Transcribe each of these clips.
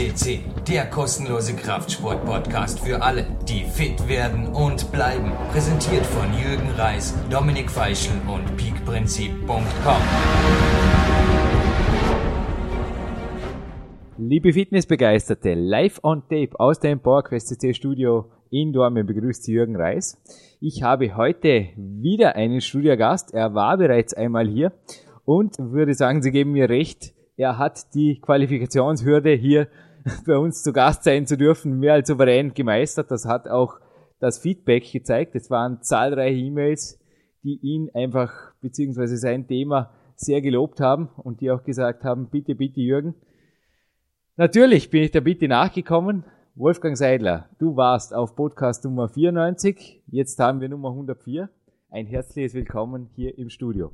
CC, der kostenlose Kraftsport-Podcast für alle, die fit werden und bleiben. Präsentiert von Jürgen Reis, Dominik Feischl und peakprinzip.com. Liebe Fitnessbegeisterte, live on tape aus dem PowerQuest CC Studio in Dortmund begrüßt Jürgen Reis. Ich habe heute wieder einen Studiogast. Er war bereits einmal hier und würde sagen, Sie geben mir recht er hat die Qualifikationshürde hier bei uns zu Gast sein zu dürfen mehr als souverän gemeistert. Das hat auch das Feedback gezeigt. Es waren zahlreiche E-Mails, die ihn einfach beziehungsweise sein Thema sehr gelobt haben und die auch gesagt haben, bitte, bitte Jürgen. Natürlich bin ich der Bitte nachgekommen. Wolfgang Seidler, du warst auf Podcast Nummer 94, jetzt haben wir Nummer 104. Ein herzliches Willkommen hier im Studio.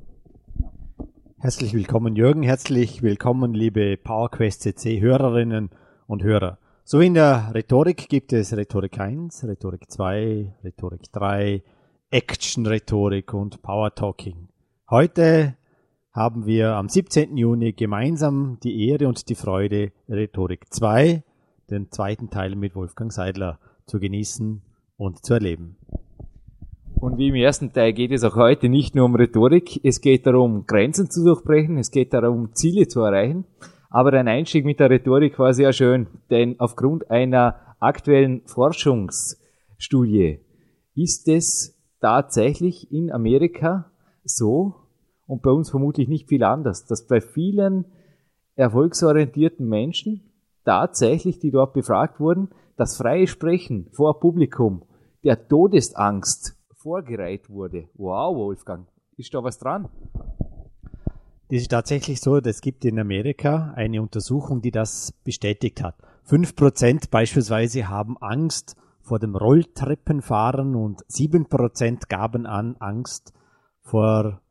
Herzlich willkommen Jürgen, herzlich willkommen liebe PowerQuest CC Hörerinnen und Hörer. So wie in der Rhetorik gibt es Rhetorik 1, Rhetorik 2, Rhetorik 3, Action-Rhetorik und Power Talking. Heute haben wir am 17. Juni gemeinsam die Ehre und die Freude, Rhetorik 2, den zweiten Teil mit Wolfgang Seidler zu genießen und zu erleben. Und wie im ersten Teil geht es auch heute nicht nur um Rhetorik, es geht darum, Grenzen zu durchbrechen, es geht darum, Ziele zu erreichen. Aber ein Einstieg mit der Rhetorik war sehr schön, denn aufgrund einer aktuellen Forschungsstudie ist es tatsächlich in Amerika so und bei uns vermutlich nicht viel anders, dass bei vielen erfolgsorientierten Menschen tatsächlich, die dort befragt wurden, das freie Sprechen vor Publikum der Todesangst vorgereiht wurde. Wow, Wolfgang, ist da was dran? Das ist tatsächlich so, es gibt in Amerika eine Untersuchung, die das bestätigt hat. Fünf Prozent beispielsweise haben Angst vor dem Rolltreppenfahren und sieben Prozent gaben an, Angst vor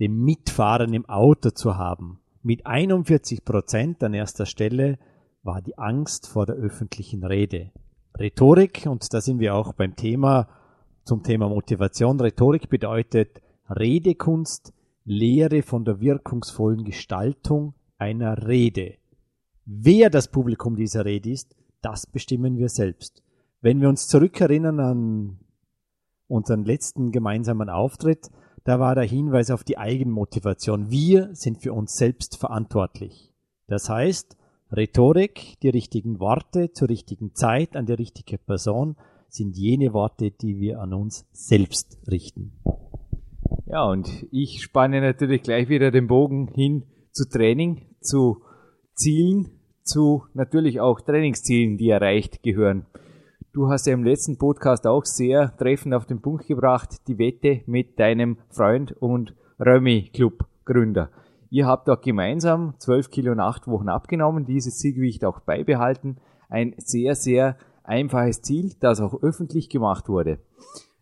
dem Mitfahren im Auto zu haben. Mit 41 Prozent an erster Stelle war die Angst vor der öffentlichen Rede. Rhetorik, und da sind wir auch beim Thema zum Thema Motivation. Rhetorik bedeutet Redekunst, Lehre von der wirkungsvollen Gestaltung einer Rede. Wer das Publikum dieser Rede ist, das bestimmen wir selbst. Wenn wir uns zurückerinnern an unseren letzten gemeinsamen Auftritt, da war der Hinweis auf die Eigenmotivation. Wir sind für uns selbst verantwortlich. Das heißt, Rhetorik, die richtigen Worte zur richtigen Zeit an die richtige Person, sind jene Worte, die wir an uns selbst richten. Ja, und ich spanne natürlich gleich wieder den Bogen hin zu Training, zu Zielen, zu natürlich auch Trainingszielen, die erreicht gehören. Du hast ja im letzten Podcast auch sehr treffend auf den Punkt gebracht, die Wette mit deinem Freund und Römi Club Gründer. Ihr habt auch gemeinsam 12 Kilo in acht Wochen abgenommen, dieses Zielgewicht auch beibehalten. Ein sehr, sehr einfaches Ziel, das auch öffentlich gemacht wurde.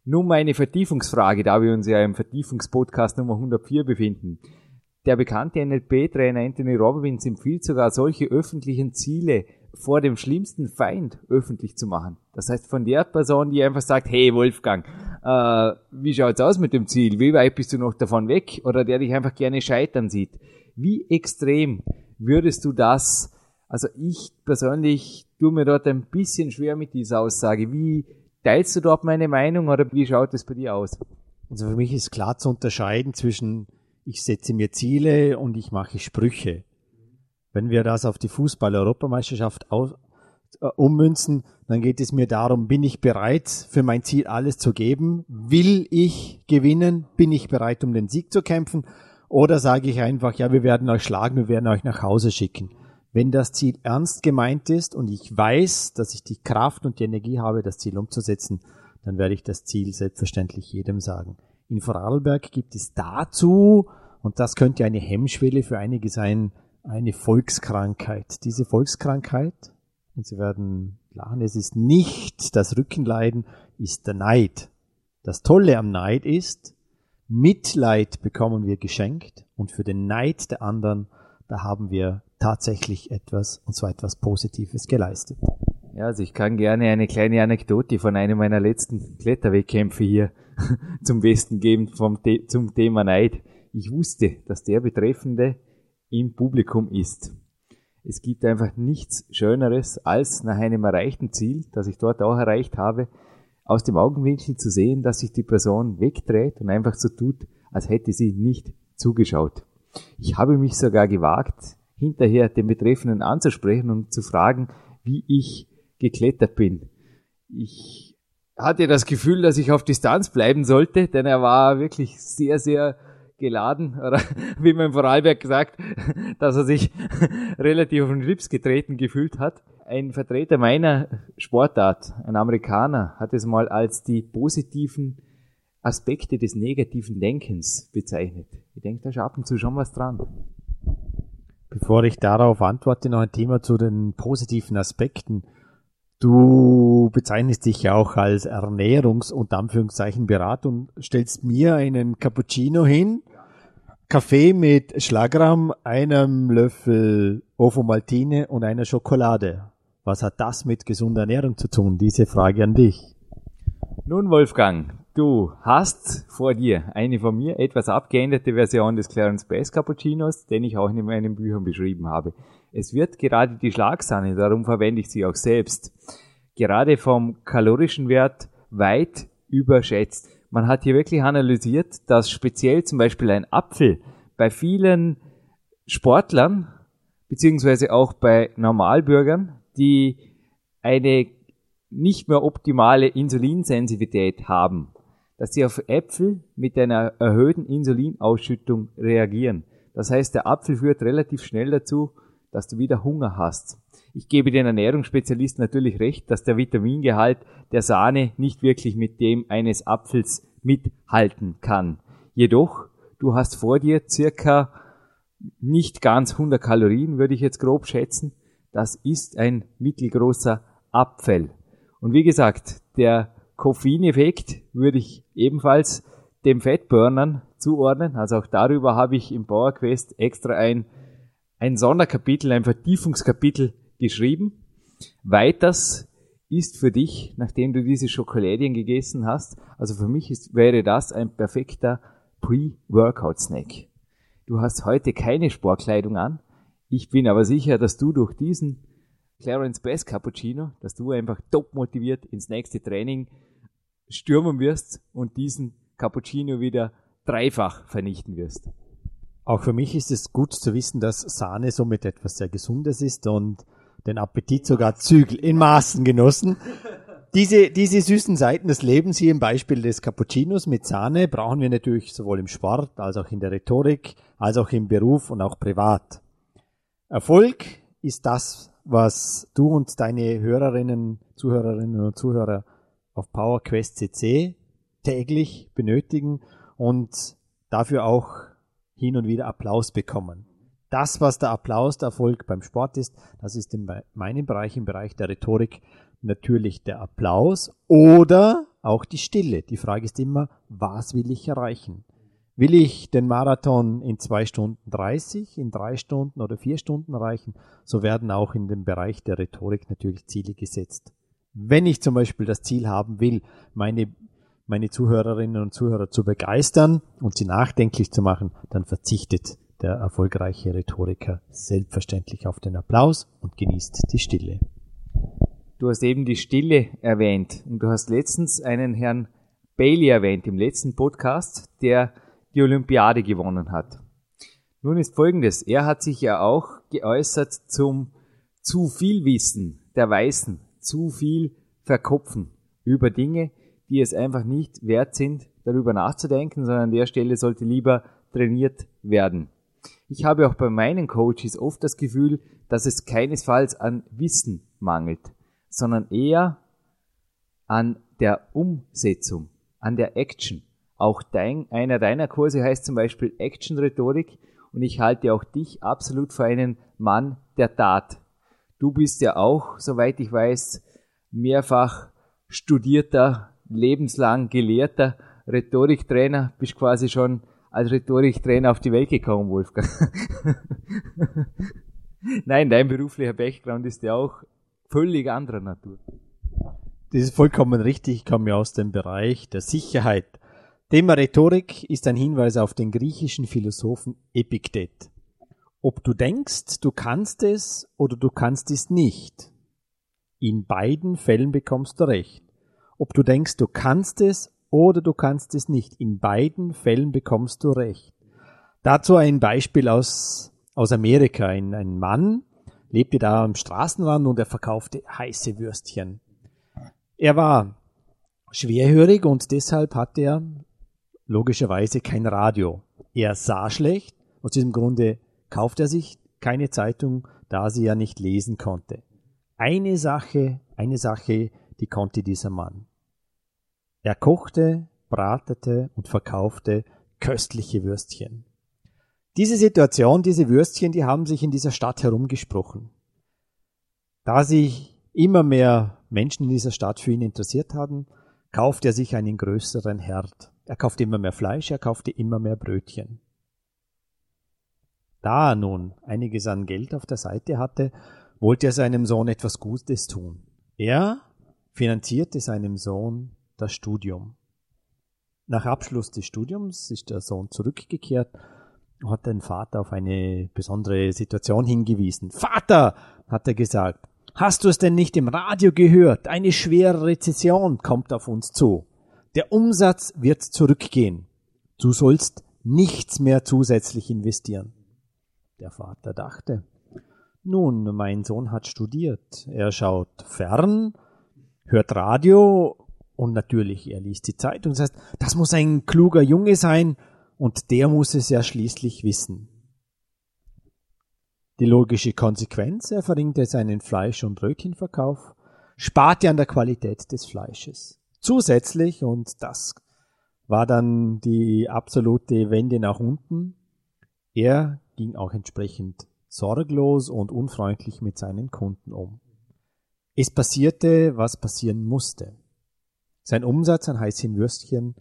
Nun meine Vertiefungsfrage, da wir uns ja im Vertiefungspodcast Nummer 104 befinden. Der bekannte NLP-Trainer Anthony Robbins empfiehlt sogar solche öffentlichen Ziele vor dem schlimmsten Feind öffentlich zu machen. Das heißt von der Person, die einfach sagt, hey Wolfgang, äh, wie schaut's aus mit dem Ziel? Wie weit bist du noch davon weg? Oder der dich einfach gerne scheitern sieht. Wie extrem würdest du das also ich persönlich tue mir dort ein bisschen schwer mit dieser Aussage. Wie teilst du dort meine Meinung oder wie schaut es bei dir aus? Also für mich ist klar zu unterscheiden zwischen ich setze mir Ziele und ich mache Sprüche. Wenn wir das auf die Fußball-Europameisterschaft äh, ummünzen, dann geht es mir darum, bin ich bereit, für mein Ziel alles zu geben? Will ich gewinnen? Bin ich bereit, um den Sieg zu kämpfen? Oder sage ich einfach, ja, wir werden euch schlagen, wir werden euch nach Hause schicken? Wenn das Ziel ernst gemeint ist und ich weiß, dass ich die Kraft und die Energie habe, das Ziel umzusetzen, dann werde ich das Ziel selbstverständlich jedem sagen. In Vorarlberg gibt es dazu, und das könnte eine Hemmschwelle für einige sein, eine Volkskrankheit. Diese Volkskrankheit, und Sie werden lachen, es ist nicht das Rückenleiden, ist der Neid. Das Tolle am Neid ist, Mitleid bekommen wir geschenkt und für den Neid der anderen, da haben wir tatsächlich etwas, und zwar etwas Positives geleistet. Ja, also ich kann gerne eine kleine Anekdote von einem meiner letzten Kletterwettkämpfe hier zum Besten geben vom zum Thema Neid. Ich wusste, dass der Betreffende im Publikum ist. es gibt einfach nichts Schöneres, als nach einem erreichten Ziel, das ich dort auch erreicht habe, aus dem Augenwinkel zu sehen, dass sich die Person wegdreht und einfach so tut, als hätte sie nicht zugeschaut. Ich habe mich sogar gewagt, hinterher den Betreffenden anzusprechen und zu fragen, wie ich geklettert bin. Ich hatte das Gefühl, dass ich auf Distanz bleiben sollte, denn er war wirklich sehr, sehr geladen, oder wie man in Vorarlberg sagt, dass er sich relativ auf den Rips getreten gefühlt hat. Ein Vertreter meiner Sportart, ein Amerikaner, hat es mal als die positiven Aspekte des negativen Denkens bezeichnet. Ich denke, da ist ab und zu schon was dran. Bevor ich darauf antworte, noch ein Thema zu den positiven Aspekten. Du bezeichnest dich ja auch als Ernährungs- und Anführungszeichen Berater und stellst mir einen Cappuccino hin, Kaffee mit Schlagrahm, einem Löffel Ovomaltine und einer Schokolade. Was hat das mit gesunder Ernährung zu tun? Diese Frage an dich. Nun, Wolfgang, du hast vor dir eine von mir etwas abgeänderte Version des Clarence Bass Cappuccinos, den ich auch in meinen Büchern beschrieben habe. Es wird gerade die Schlagsahne, darum verwende ich sie auch selbst, gerade vom kalorischen Wert weit überschätzt. Man hat hier wirklich analysiert, dass speziell zum Beispiel ein Apfel bei vielen Sportlern, beziehungsweise auch bei Normalbürgern, die eine nicht mehr optimale Insulinsensitivität haben, dass sie auf Äpfel mit einer erhöhten Insulinausschüttung reagieren. Das heißt, der Apfel führt relativ schnell dazu, dass du wieder Hunger hast. Ich gebe den Ernährungsspezialisten natürlich recht, dass der Vitamingehalt der Sahne nicht wirklich mit dem eines Apfels mithalten kann. Jedoch, du hast vor dir circa nicht ganz 100 Kalorien, würde ich jetzt grob schätzen. Das ist ein mittelgroßer Apfel. Und wie gesagt, der Koffeineffekt würde ich ebenfalls dem Fettburnern zuordnen. Also auch darüber habe ich im PowerQuest extra ein, ein Sonderkapitel, ein Vertiefungskapitel geschrieben. Weiters ist für dich, nachdem du diese Schokoladien gegessen hast, also für mich ist, wäre das ein perfekter Pre-Workout-Snack. Du hast heute keine Sportkleidung an. Ich bin aber sicher, dass du durch diesen Clarence Bass Cappuccino, dass du einfach top motiviert ins nächste Training stürmen wirst und diesen Cappuccino wieder dreifach vernichten wirst. Auch für mich ist es gut zu wissen, dass Sahne somit etwas sehr Gesundes ist und den Appetit sogar Zügel in Maßen genossen. Diese, diese süßen Seiten des Lebens hier im Beispiel des Cappuccinos mit Sahne brauchen wir natürlich sowohl im Sport als auch in der Rhetorik, als auch im Beruf und auch privat. Erfolg ist das, was du und deine Hörerinnen, Zuhörerinnen und Zuhörer auf PowerQuest CC täglich benötigen und dafür auch hin und wieder Applaus bekommen das, was der Applaus der Erfolg beim Sport ist, das ist in meinem Bereich, im Bereich der Rhetorik, natürlich der Applaus oder auch die Stille. Die Frage ist immer, was will ich erreichen? Will ich den Marathon in zwei Stunden 30, in drei Stunden oder vier Stunden erreichen, so werden auch in dem Bereich der Rhetorik natürlich Ziele gesetzt. Wenn ich zum Beispiel das Ziel haben will, meine, meine Zuhörerinnen und Zuhörer zu begeistern und sie nachdenklich zu machen, dann verzichtet der erfolgreiche Rhetoriker selbstverständlich auf den Applaus und genießt die Stille. Du hast eben die Stille erwähnt und du hast letztens einen Herrn Bailey erwähnt im letzten Podcast, der die Olympiade gewonnen hat. Nun ist folgendes, er hat sich ja auch geäußert zum zu viel Wissen der Weißen, zu viel Verkopfen über Dinge, die es einfach nicht wert sind, darüber nachzudenken, sondern an der Stelle sollte lieber trainiert werden. Ich habe auch bei meinen Coaches oft das Gefühl, dass es keinesfalls an Wissen mangelt, sondern eher an der Umsetzung, an der Action. Auch dein, einer deiner Kurse heißt zum Beispiel Action-Rhetorik und ich halte auch dich absolut für einen Mann der Tat. Du bist ja auch, soweit ich weiß, mehrfach studierter, lebenslang gelehrter Rhetoriktrainer, bist quasi schon als Rhetoriktrainer auf die Welt gekommen, Wolfgang. Nein, dein beruflicher Background ist ja auch völlig anderer Natur. Das ist vollkommen richtig. Ich komme ja aus dem Bereich der Sicherheit. Thema Rhetorik ist ein Hinweis auf den griechischen Philosophen Epiktet. Ob du denkst, du kannst es oder du kannst es nicht. In beiden Fällen bekommst du recht. Ob du denkst, du kannst es oder du kannst es nicht. In beiden Fällen bekommst du recht. Dazu ein Beispiel aus, aus Amerika. Ein, ein Mann lebte da am Straßenrand und er verkaufte heiße Würstchen. Er war schwerhörig und deshalb hatte er logischerweise kein Radio. Er sah schlecht, aus diesem Grunde kaufte er sich keine Zeitung, da sie ja nicht lesen konnte. Eine Sache, eine Sache, die konnte dieser Mann. Er kochte, bratete und verkaufte köstliche Würstchen. Diese Situation, diese Würstchen, die haben sich in dieser Stadt herumgesprochen. Da sich immer mehr Menschen in dieser Stadt für ihn interessiert hatten, kaufte er sich einen größeren Herd. Er kaufte immer mehr Fleisch, er kaufte immer mehr Brötchen. Da er nun einiges an Geld auf der Seite hatte, wollte er seinem Sohn etwas Gutes tun. Er finanzierte seinem Sohn das Studium. Nach Abschluss des Studiums ist der Sohn zurückgekehrt und hat den Vater auf eine besondere Situation hingewiesen. Vater, hat er gesagt, hast du es denn nicht im Radio gehört? Eine schwere Rezession kommt auf uns zu. Der Umsatz wird zurückgehen. Du sollst nichts mehr zusätzlich investieren. Der Vater dachte, nun, mein Sohn hat studiert. Er schaut fern, hört Radio und natürlich, er liest die Zeitung. Das heißt, das muss ein kluger Junge sein und der muss es ja schließlich wissen. Die logische Konsequenz, er verringerte seinen Fleisch- und Brötchenverkauf, sparte an der Qualität des Fleisches. Zusätzlich, und das war dann die absolute Wende nach unten, er ging auch entsprechend sorglos und unfreundlich mit seinen Kunden um. Es passierte, was passieren musste. Sein Umsatz an heißen Würstchen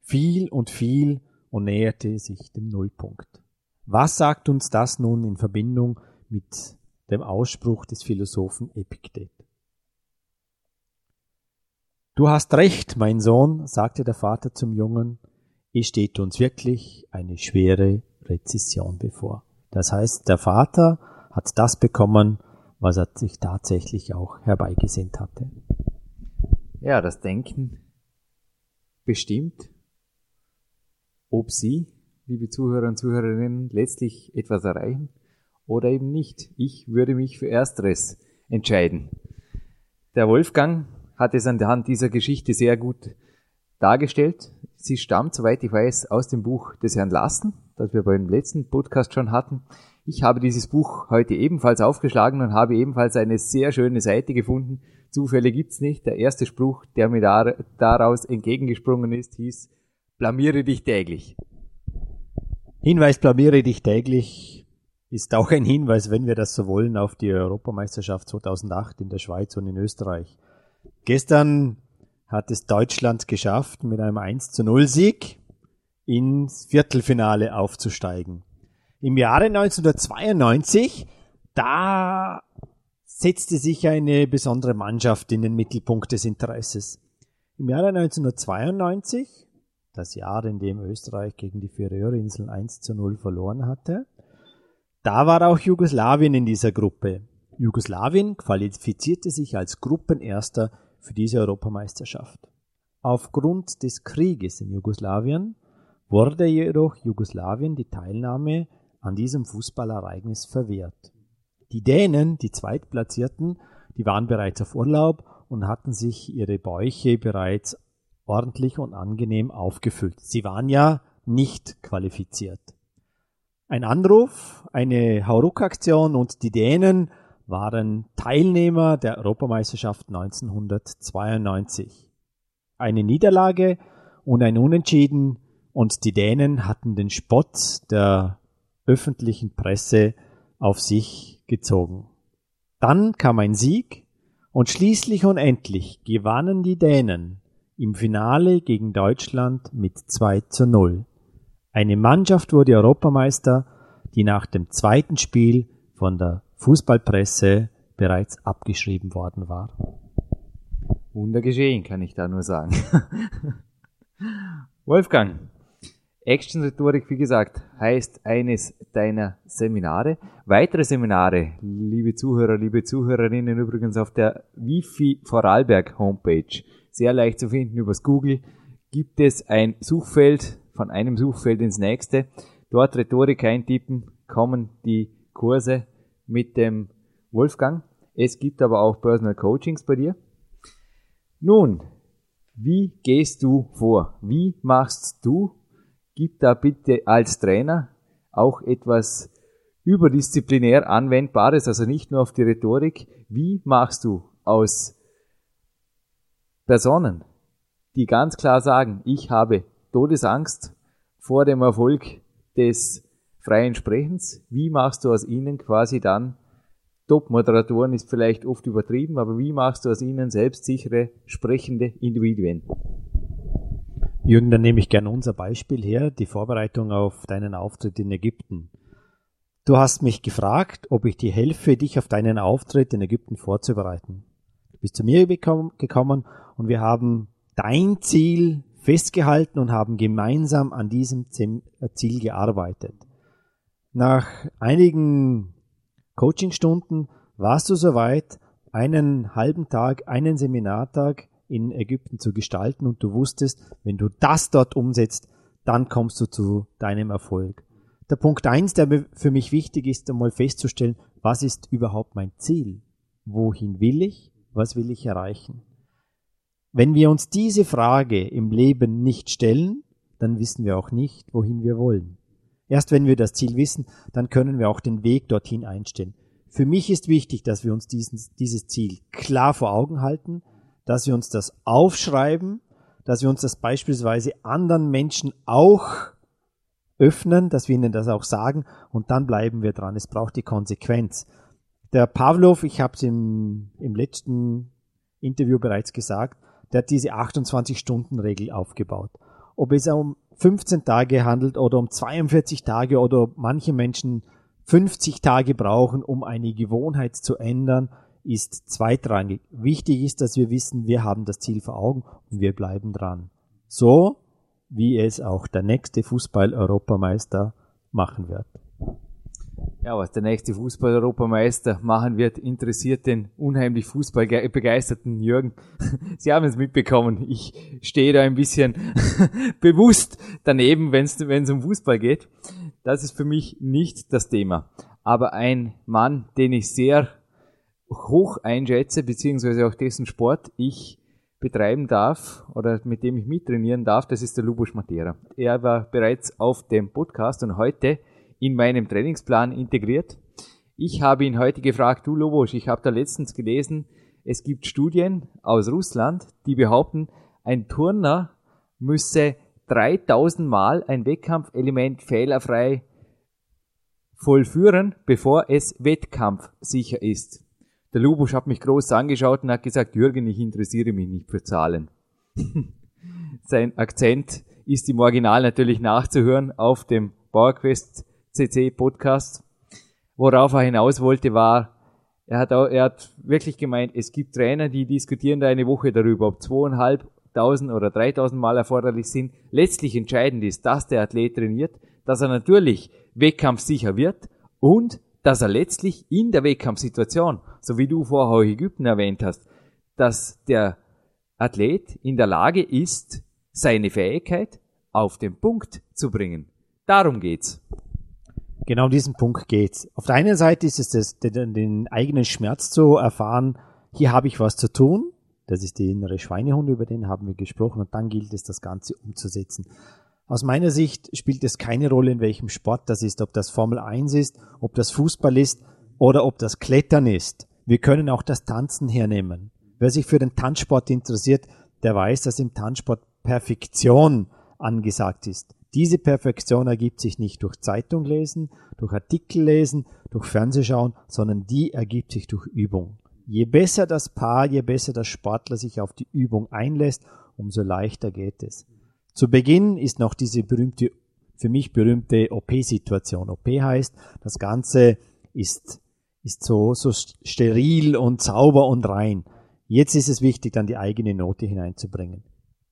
fiel und fiel und näherte sich dem Nullpunkt. Was sagt uns das nun in Verbindung mit dem Ausspruch des Philosophen Epiktet? Du hast recht, mein Sohn, sagte der Vater zum Jungen, es steht uns wirklich eine schwere Rezession bevor. Das heißt, der Vater hat das bekommen, was er sich tatsächlich auch herbeigesehnt hatte. Ja, das Denken bestimmt, ob Sie, liebe Zuhörer und Zuhörerinnen, letztlich etwas erreichen oder eben nicht. Ich würde mich für Ersteres entscheiden. Der Wolfgang hat es an der Hand dieser Geschichte sehr gut dargestellt. Sie stammt, soweit ich weiß, aus dem Buch des Herrn Lassen, das wir beim letzten Podcast schon hatten. Ich habe dieses Buch heute ebenfalls aufgeschlagen und habe ebenfalls eine sehr schöne Seite gefunden. Zufälle gibt's nicht. Der erste Spruch, der mir daraus entgegengesprungen ist, hieß, blamiere dich täglich. Hinweis, blamiere dich täglich ist auch ein Hinweis, wenn wir das so wollen, auf die Europameisterschaft 2008 in der Schweiz und in Österreich. Gestern hat es Deutschland geschafft, mit einem 1 zu 0 Sieg ins Viertelfinale aufzusteigen. Im Jahre 1992, da setzte sich eine besondere Mannschaft in den Mittelpunkt des Interesses. Im Jahre 1992, das Jahr, in dem Österreich gegen die Färöerinseln 1 zu 0 verloren hatte, da war auch Jugoslawien in dieser Gruppe. Jugoslawien qualifizierte sich als Gruppenerster für diese Europameisterschaft. Aufgrund des Krieges in Jugoslawien wurde jedoch Jugoslawien die Teilnahme an diesem Fußballereignis verwehrt. Die Dänen, die Zweitplatzierten, die waren bereits auf Urlaub und hatten sich ihre Bäuche bereits ordentlich und angenehm aufgefüllt. Sie waren ja nicht qualifiziert. Ein Anruf, eine Hauruck-Aktion und die Dänen waren Teilnehmer der Europameisterschaft 1992. Eine Niederlage und ein Unentschieden und die Dänen hatten den Spott der öffentlichen Presse auf sich gezogen. Dann kam ein Sieg und schließlich und endlich gewannen die Dänen im Finale gegen Deutschland mit 2 zu 0. Eine Mannschaft wurde Europameister, die nach dem zweiten Spiel von der Fußballpresse bereits abgeschrieben worden war. Wunder geschehen, kann ich da nur sagen. Wolfgang, Action-Rhetorik, wie gesagt, heißt eines deiner Seminare. Weitere Seminare, liebe Zuhörer, liebe Zuhörerinnen, übrigens auf der Wifi Vorarlberg Homepage, sehr leicht zu finden übers Google, gibt es ein Suchfeld, von einem Suchfeld ins nächste. Dort Rhetorik eintippen, kommen die Kurse mit dem Wolfgang. Es gibt aber auch Personal Coachings bei dir. Nun, wie gehst du vor? Wie machst du gib da bitte als Trainer auch etwas überdisziplinär anwendbares, also nicht nur auf die Rhetorik. Wie machst du aus Personen, die ganz klar sagen, ich habe Todesangst vor dem Erfolg des freien Sprechens, wie machst du aus ihnen quasi dann Top-Moderatoren ist vielleicht oft übertrieben, aber wie machst du aus ihnen selbstsichere, sprechende Individuen? Jürgen, dann nehme ich gerne unser Beispiel her, die Vorbereitung auf deinen Auftritt in Ägypten. Du hast mich gefragt, ob ich dir helfe, dich auf deinen Auftritt in Ägypten vorzubereiten. Du bist zu mir gekommen und wir haben dein Ziel festgehalten und haben gemeinsam an diesem äh, Ziel gearbeitet. Nach einigen Coachingstunden warst du soweit, einen halben Tag, einen Seminartag in Ägypten zu gestalten und du wusstest, wenn du das dort umsetzt, dann kommst du zu deinem Erfolg. Der Punkt eins, der für mich wichtig ist, einmal festzustellen, was ist überhaupt mein Ziel? Wohin will ich? Was will ich erreichen? Wenn wir uns diese Frage im Leben nicht stellen, dann wissen wir auch nicht, wohin wir wollen. Erst wenn wir das Ziel wissen, dann können wir auch den Weg dorthin einstellen. Für mich ist wichtig, dass wir uns diesen, dieses Ziel klar vor Augen halten, dass wir uns das aufschreiben, dass wir uns das beispielsweise anderen Menschen auch öffnen, dass wir ihnen das auch sagen und dann bleiben wir dran. Es braucht die Konsequenz. Der Pavlov, ich habe es im, im letzten Interview bereits gesagt, der hat diese 28-Stunden-Regel aufgebaut. Ob es um 15 Tage handelt oder um 42 Tage oder manche Menschen 50 Tage brauchen, um eine Gewohnheit zu ändern, ist zweitrangig. Wichtig ist, dass wir wissen, wir haben das Ziel vor Augen und wir bleiben dran. So wie es auch der nächste Fußball-Europameister machen wird. Ja, was der nächste Fußball-Europameister machen wird, interessiert den unheimlich fußballbegeisterten Jürgen. Sie haben es mitbekommen. Ich stehe da ein bisschen bewusst daneben, wenn es um Fußball geht. Das ist für mich nicht das Thema. Aber ein Mann, den ich sehr hoch einschätze, beziehungsweise auch dessen Sport ich betreiben darf oder mit dem ich mittrainieren darf, das ist der Lubos Matera. Er war bereits auf dem Podcast und heute in meinem Trainingsplan integriert. Ich habe ihn heute gefragt, du Lubos, ich habe da letztens gelesen, es gibt Studien aus Russland, die behaupten, ein Turner müsse 3000 Mal ein Wettkampfelement fehlerfrei vollführen, bevor es wettkampfsicher ist. Der Lubusch hat mich groß angeschaut und hat gesagt, Jürgen, ich interessiere mich nicht für Zahlen. Sein Akzent ist im Original natürlich nachzuhören auf dem PowerQuest CC Podcast. Worauf er hinaus wollte, war, er hat, auch, er hat wirklich gemeint, es gibt Trainer, die diskutieren da eine Woche darüber, ob zweieinhalbtausend oder dreitausend Mal erforderlich sind. Letztlich entscheidend ist, dass der Athlet trainiert, dass er natürlich wettkampfsicher wird und dass er letztlich in der Wettkampfsituation, so wie du vorher Ägypten erwähnt hast, dass der Athlet in der Lage ist, seine Fähigkeit auf den Punkt zu bringen. Darum geht's. Genau diesen Punkt geht's. Auf der einen Seite ist es das, den, den eigenen Schmerz zu erfahren, hier habe ich was zu tun. Das ist der innere Schweinehund, über den haben wir gesprochen und dann gilt es, das Ganze umzusetzen. Aus meiner Sicht spielt es keine Rolle, in welchem Sport das ist, ob das Formel 1 ist, ob das Fußball ist oder ob das Klettern ist. Wir können auch das Tanzen hernehmen. Wer sich für den Tanzsport interessiert, der weiß, dass im Tanzsport Perfektion angesagt ist. Diese Perfektion ergibt sich nicht durch Zeitung lesen, durch Artikel lesen, durch Fernsehschauen, sondern die ergibt sich durch Übung. Je besser das Paar, je besser der Sportler sich auf die Übung einlässt, umso leichter geht es. Zu Beginn ist noch diese berühmte, für mich berühmte OP-Situation. OP heißt, das Ganze ist, ist so, so steril und sauber und rein. Jetzt ist es wichtig, dann die eigene Note hineinzubringen.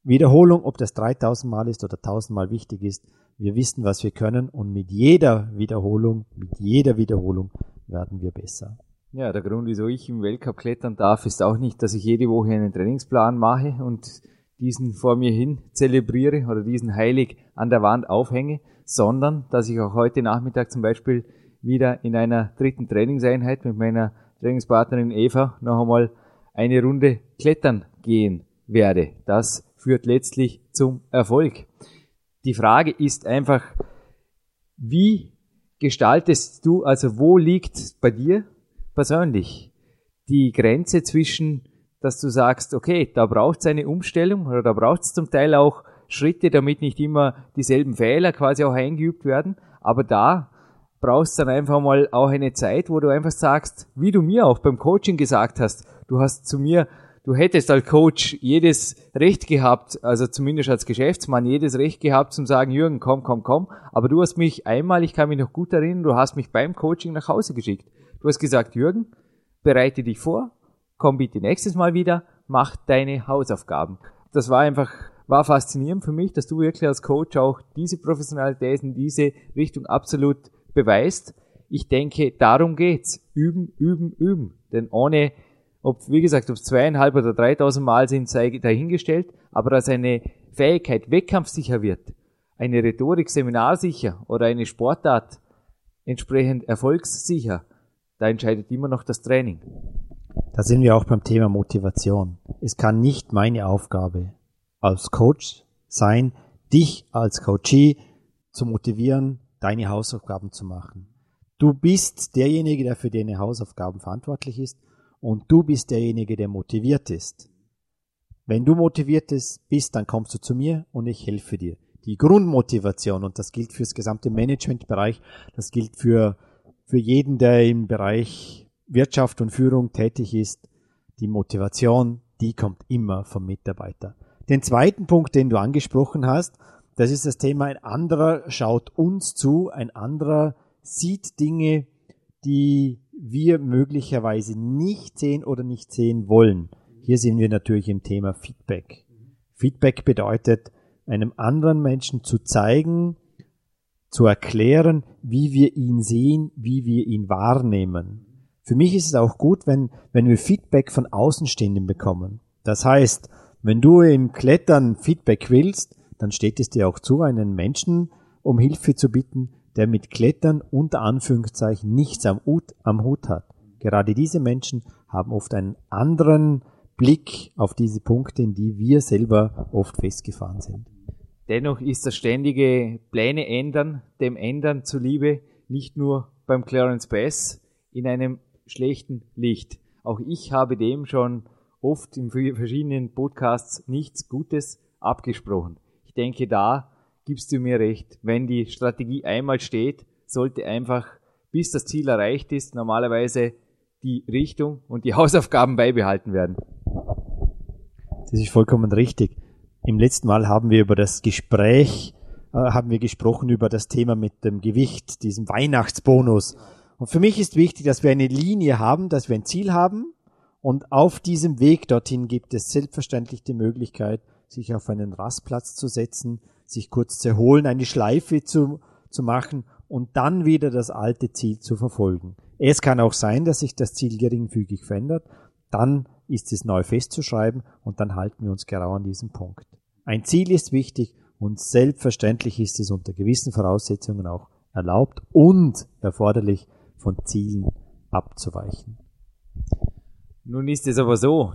Wiederholung, ob das 3000 Mal ist oder 1000 Mal wichtig ist, wir wissen, was wir können und mit jeder Wiederholung, mit jeder Wiederholung werden wir besser. Ja, der Grund, wieso ich im Weltcup klettern darf, ist auch nicht, dass ich jede Woche einen Trainingsplan mache und diesen vor mir hin zelebriere oder diesen heilig an der Wand aufhänge, sondern dass ich auch heute Nachmittag zum Beispiel wieder in einer dritten Trainingseinheit mit meiner Trainingspartnerin Eva noch einmal eine Runde klettern gehen werde. Das führt letztlich zum Erfolg. Die Frage ist einfach, wie gestaltest du, also wo liegt bei dir persönlich die Grenze zwischen, dass du sagst, okay, da braucht es eine Umstellung oder da braucht es zum Teil auch Schritte, damit nicht immer dieselben Fehler quasi auch eingeübt werden, aber da brauchst dann einfach mal auch eine Zeit, wo du einfach sagst, wie du mir auch beim Coaching gesagt hast, du hast zu mir, du hättest als Coach jedes Recht gehabt, also zumindest als Geschäftsmann jedes Recht gehabt zum sagen, Jürgen, komm, komm, komm, aber du hast mich einmal, ich kann mich noch gut erinnern, du hast mich beim Coaching nach Hause geschickt. Du hast gesagt, Jürgen, bereite dich vor, komm bitte nächstes Mal wieder, mach deine Hausaufgaben. Das war einfach, war faszinierend für mich, dass du wirklich als Coach auch diese Professionalität in diese Richtung absolut beweist. Ich denke, darum geht's. Üben, üben, üben. Denn ohne, ob, wie gesagt, ob zweieinhalb oder dreitausend Mal sind, sei dahingestellt, aber dass eine Fähigkeit wettkampfsicher wird, eine Rhetorik seminarsicher oder eine Sportart entsprechend erfolgssicher, da entscheidet immer noch das Training. Da sind wir auch beim Thema Motivation. Es kann nicht meine Aufgabe als Coach sein, dich als Coachee zu motivieren, deine Hausaufgaben zu machen. Du bist derjenige, der für deine Hausaufgaben verantwortlich ist und du bist derjenige, der motiviert ist. Wenn du motiviert bist, dann kommst du zu mir und ich helfe dir. Die Grundmotivation, und das gilt fürs gesamte Managementbereich, das gilt für, für jeden, der im Bereich Wirtschaft und Führung tätig ist, die Motivation, die kommt immer vom Mitarbeiter. Den zweiten Punkt, den du angesprochen hast, das ist das Thema, ein anderer schaut uns zu, ein anderer sieht Dinge, die wir möglicherweise nicht sehen oder nicht sehen wollen. Hier sind wir natürlich im Thema Feedback. Feedback bedeutet, einem anderen Menschen zu zeigen, zu erklären, wie wir ihn sehen, wie wir ihn wahrnehmen. Für mich ist es auch gut, wenn, wenn wir Feedback von Außenstehenden bekommen. Das heißt, wenn du im Klettern Feedback willst, dann steht es dir auch zu, einen Menschen um Hilfe zu bitten, der mit Klettern unter Anführungszeichen nichts am Hut, am Hut hat. Gerade diese Menschen haben oft einen anderen Blick auf diese Punkte, in die wir selber oft festgefahren sind. Dennoch ist das ständige Pläne ändern, dem Ändern zuliebe, nicht nur beim Clarence Bass in einem schlechten Licht. Auch ich habe dem schon oft in verschiedenen Podcasts nichts Gutes abgesprochen denke, da gibst du mir recht. Wenn die Strategie einmal steht, sollte einfach, bis das Ziel erreicht ist, normalerweise die Richtung und die Hausaufgaben beibehalten werden. Das ist vollkommen richtig. Im letzten Mal haben wir über das Gespräch, äh, haben wir gesprochen über das Thema mit dem Gewicht, diesem Weihnachtsbonus. Und für mich ist wichtig, dass wir eine Linie haben, dass wir ein Ziel haben und auf diesem Weg dorthin gibt es selbstverständlich die Möglichkeit, sich auf einen Rastplatz zu setzen, sich kurz zu erholen, eine Schleife zu, zu machen und dann wieder das alte Ziel zu verfolgen. Es kann auch sein, dass sich das Ziel geringfügig verändert, dann ist es neu festzuschreiben und dann halten wir uns genau an diesem Punkt. Ein Ziel ist wichtig und selbstverständlich ist es unter gewissen Voraussetzungen auch erlaubt und erforderlich, von Zielen abzuweichen. Nun ist es aber so,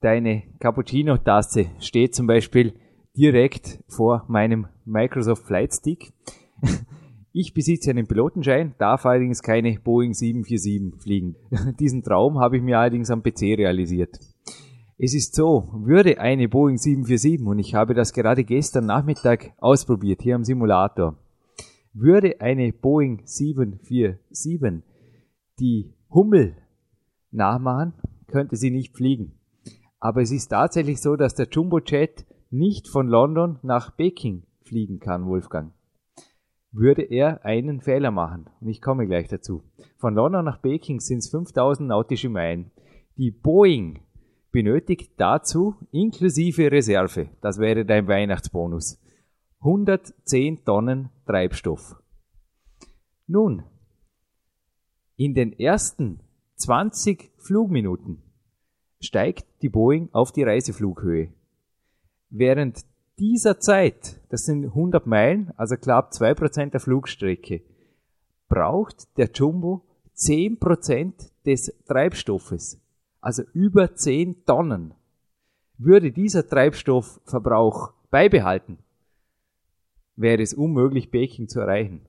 deine Cappuccino-Tasse steht zum Beispiel direkt vor meinem Microsoft Flight Stick. Ich besitze einen Pilotenschein, darf allerdings keine Boeing 747 fliegen. Diesen Traum habe ich mir allerdings am PC realisiert. Es ist so, würde eine Boeing 747, und ich habe das gerade gestern Nachmittag ausprobiert, hier am Simulator, würde eine Boeing 747 die Hummel nachmachen, könnte sie nicht fliegen. Aber es ist tatsächlich so, dass der Jumbojet nicht von London nach Peking fliegen kann, Wolfgang. Würde er einen Fehler machen. Und ich komme gleich dazu. Von London nach Peking sind es 5000 nautische Meilen. Die Boeing benötigt dazu inklusive Reserve, das wäre dein Weihnachtsbonus, 110 Tonnen Treibstoff. Nun, in den ersten 20 Flugminuten steigt die Boeing auf die Reiseflughöhe. Während dieser Zeit, das sind 100 Meilen, also knapp 2% der Flugstrecke, braucht der Jumbo 10% des Treibstoffes, also über 10 Tonnen. Würde dieser Treibstoffverbrauch beibehalten, wäre es unmöglich, Peking zu erreichen.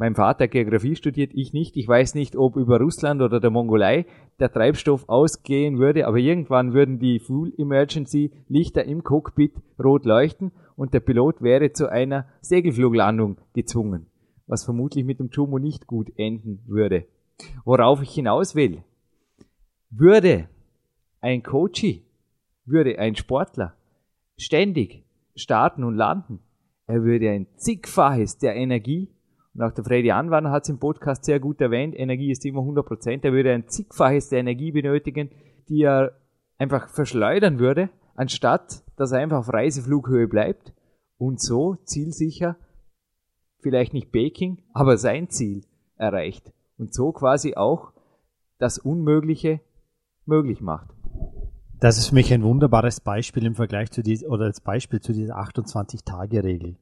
Mein Vater Geografie studiert, ich nicht. Ich weiß nicht, ob über Russland oder der Mongolei der Treibstoff ausgehen würde, aber irgendwann würden die Fuel Emergency Lichter im Cockpit rot leuchten und der Pilot wäre zu einer Segelfluglandung gezwungen, was vermutlich mit dem Jumbo nicht gut enden würde. Worauf ich hinaus will, würde ein Coachy, würde ein Sportler ständig starten und landen, er würde ein zigfaches der Energie und auch der Freddy Anwander hat es im Podcast sehr gut erwähnt, Energie ist immer 100 Prozent. Er würde ein zigfaches der Energie benötigen, die er einfach verschleudern würde, anstatt dass er einfach auf Reiseflughöhe bleibt und so zielsicher, vielleicht nicht Baking, aber sein Ziel erreicht. Und so quasi auch das Unmögliche möglich macht. Das ist für mich ein wunderbares Beispiel im Vergleich zu dieser, oder als Beispiel zu dieser 28-Tage-Regel.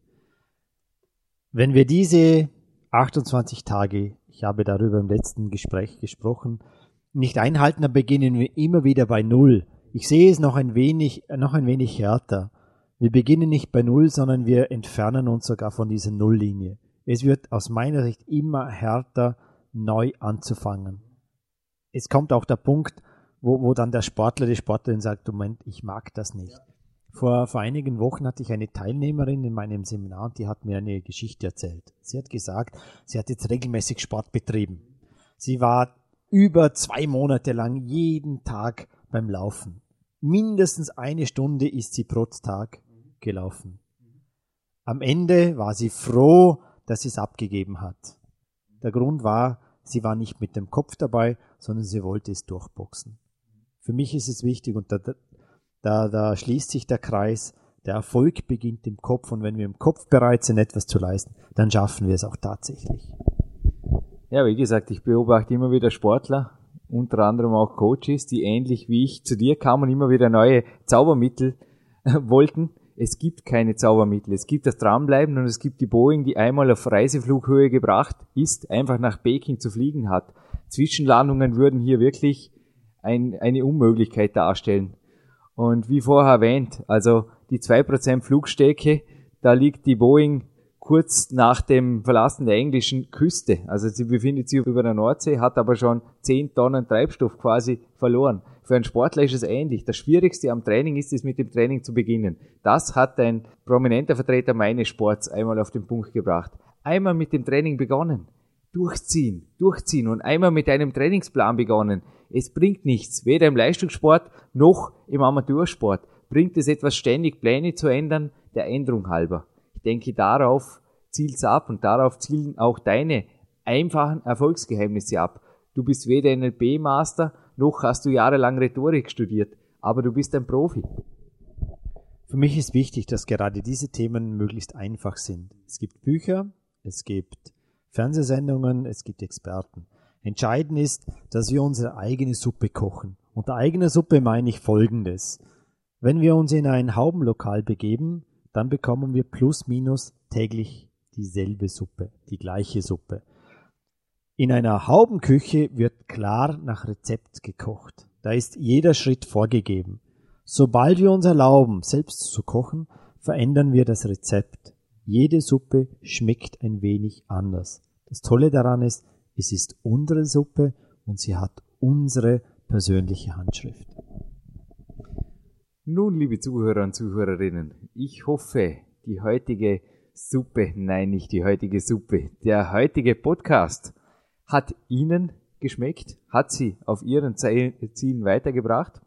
Wenn wir diese 28 Tage, ich habe darüber im letzten Gespräch gesprochen, nicht einhalten, dann beginnen wir immer wieder bei Null. Ich sehe es noch ein wenig, noch ein wenig härter. Wir beginnen nicht bei Null, sondern wir entfernen uns sogar von dieser Nulllinie. Es wird aus meiner Sicht immer härter, neu anzufangen. Es kommt auch der Punkt, wo, wo dann der Sportler, die Sportlerin sagt, Moment, ich mag das nicht. Vor, vor einigen Wochen hatte ich eine Teilnehmerin in meinem Seminar und die hat mir eine Geschichte erzählt. Sie hat gesagt, sie hat jetzt regelmäßig Sport betrieben. Sie war über zwei Monate lang jeden Tag beim Laufen. Mindestens eine Stunde ist sie pro Tag gelaufen. Am Ende war sie froh, dass sie es abgegeben hat. Der Grund war, sie war nicht mit dem Kopf dabei, sondern sie wollte es durchboxen. Für mich ist es wichtig und da, da schließt sich der Kreis. Der Erfolg beginnt im Kopf und wenn wir im Kopf bereit sind, etwas zu leisten, dann schaffen wir es auch tatsächlich. Ja, wie gesagt, ich beobachte immer wieder Sportler, unter anderem auch Coaches, die ähnlich wie ich zu dir kamen, immer wieder neue Zaubermittel äh, wollten. Es gibt keine Zaubermittel. Es gibt das Dranbleiben und es gibt die Boeing, die einmal auf Reiseflughöhe gebracht ist, einfach nach Peking zu fliegen hat. Zwischenlandungen würden hier wirklich ein, eine Unmöglichkeit darstellen. Und wie vorher erwähnt, also die 2% Flugstärke, da liegt die Boeing kurz nach dem Verlassen der englischen Küste. Also sie befindet sich über der Nordsee, hat aber schon 10 Tonnen Treibstoff quasi verloren. Für einen Sportler ist es ähnlich. Das Schwierigste am Training ist es, mit dem Training zu beginnen. Das hat ein prominenter Vertreter meines Sports einmal auf den Punkt gebracht. Einmal mit dem Training begonnen. Durchziehen, durchziehen und einmal mit einem Trainingsplan begonnen. Es bringt nichts, weder im Leistungssport noch im Amateursport. Bringt es etwas ständig Pläne zu ändern, der Änderung halber. Ich denke, darauf zielt's ab und darauf zielen auch deine einfachen Erfolgsgeheimnisse ab. Du bist weder NLP-Master, noch hast du jahrelang Rhetorik studiert, aber du bist ein Profi. Für mich ist wichtig, dass gerade diese Themen möglichst einfach sind. Es gibt Bücher, es gibt Fernsehsendungen, es gibt Experten. Entscheidend ist, dass wir unsere eigene Suppe kochen. Unter eigener Suppe meine ich Folgendes. Wenn wir uns in ein Haubenlokal begeben, dann bekommen wir plus minus täglich dieselbe Suppe, die gleiche Suppe. In einer Haubenküche wird klar nach Rezept gekocht. Da ist jeder Schritt vorgegeben. Sobald wir uns erlauben, selbst zu kochen, verändern wir das Rezept. Jede Suppe schmeckt ein wenig anders. Das Tolle daran ist, es ist unsere Suppe und sie hat unsere persönliche Handschrift. Nun, liebe Zuhörer und Zuhörerinnen, ich hoffe, die heutige Suppe, nein, nicht die heutige Suppe, der heutige Podcast hat Ihnen geschmeckt, hat Sie auf Ihren Zielen weitergebracht.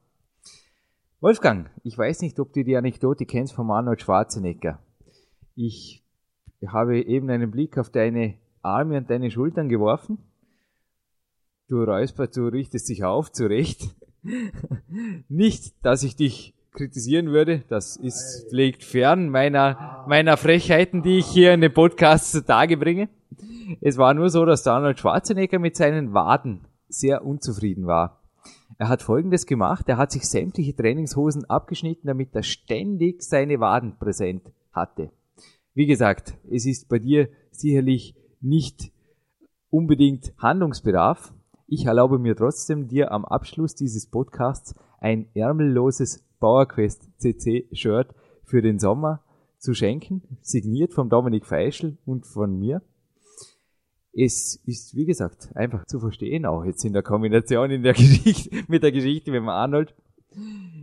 Wolfgang, ich weiß nicht, ob du die Anekdote kennst von Arnold Schwarzenegger. Ich habe eben einen Blick auf deine Arme an deine Schultern geworfen. Du räusperst, du richtest dich auf, zurecht. Nicht, dass ich dich kritisieren würde, das ist, liegt fern meiner, meiner Frechheiten, die ich hier in den Podcast zutage bringe. Es war nur so, dass Donald Schwarzenegger mit seinen Waden sehr unzufrieden war. Er hat folgendes gemacht, er hat sich sämtliche Trainingshosen abgeschnitten, damit er ständig seine Waden präsent hatte. Wie gesagt, es ist bei dir sicherlich nicht unbedingt Handlungsbedarf. Ich erlaube mir trotzdem, dir am Abschluss dieses Podcasts ein ärmelloses PowerQuest CC Shirt für den Sommer zu schenken, signiert vom Dominik Feischl und von mir. Es ist, wie gesagt, einfach zu verstehen, auch jetzt in der Kombination in der Geschichte, mit der Geschichte mit dem Arnold.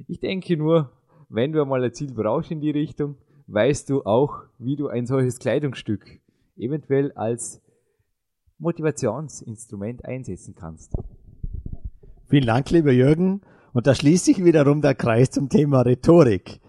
Ich denke nur, wenn du einmal ein Ziel brauchst in die Richtung, weißt du auch, wie du ein solches Kleidungsstück eventuell als Motivationsinstrument einsetzen kannst. Vielen Dank, lieber Jürgen. Und da schließt sich wiederum der Kreis zum Thema Rhetorik.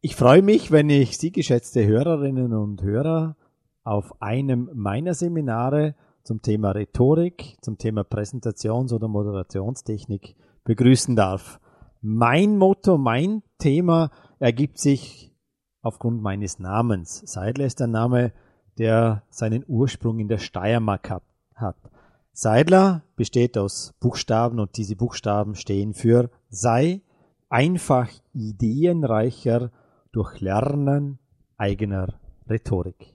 Ich freue mich, wenn ich Sie, geschätzte Hörerinnen und Hörer, auf einem meiner Seminare zum Thema Rhetorik, zum Thema Präsentations- oder Moderationstechnik begrüßen darf. Mein Motto, mein Thema ergibt sich aufgrund meines Namens. Seidler ist der Name, der seinen Ursprung in der Steiermark hat. Seidler besteht aus Buchstaben und diese Buchstaben stehen für sei einfach ideenreicher durch Lernen eigener Rhetorik.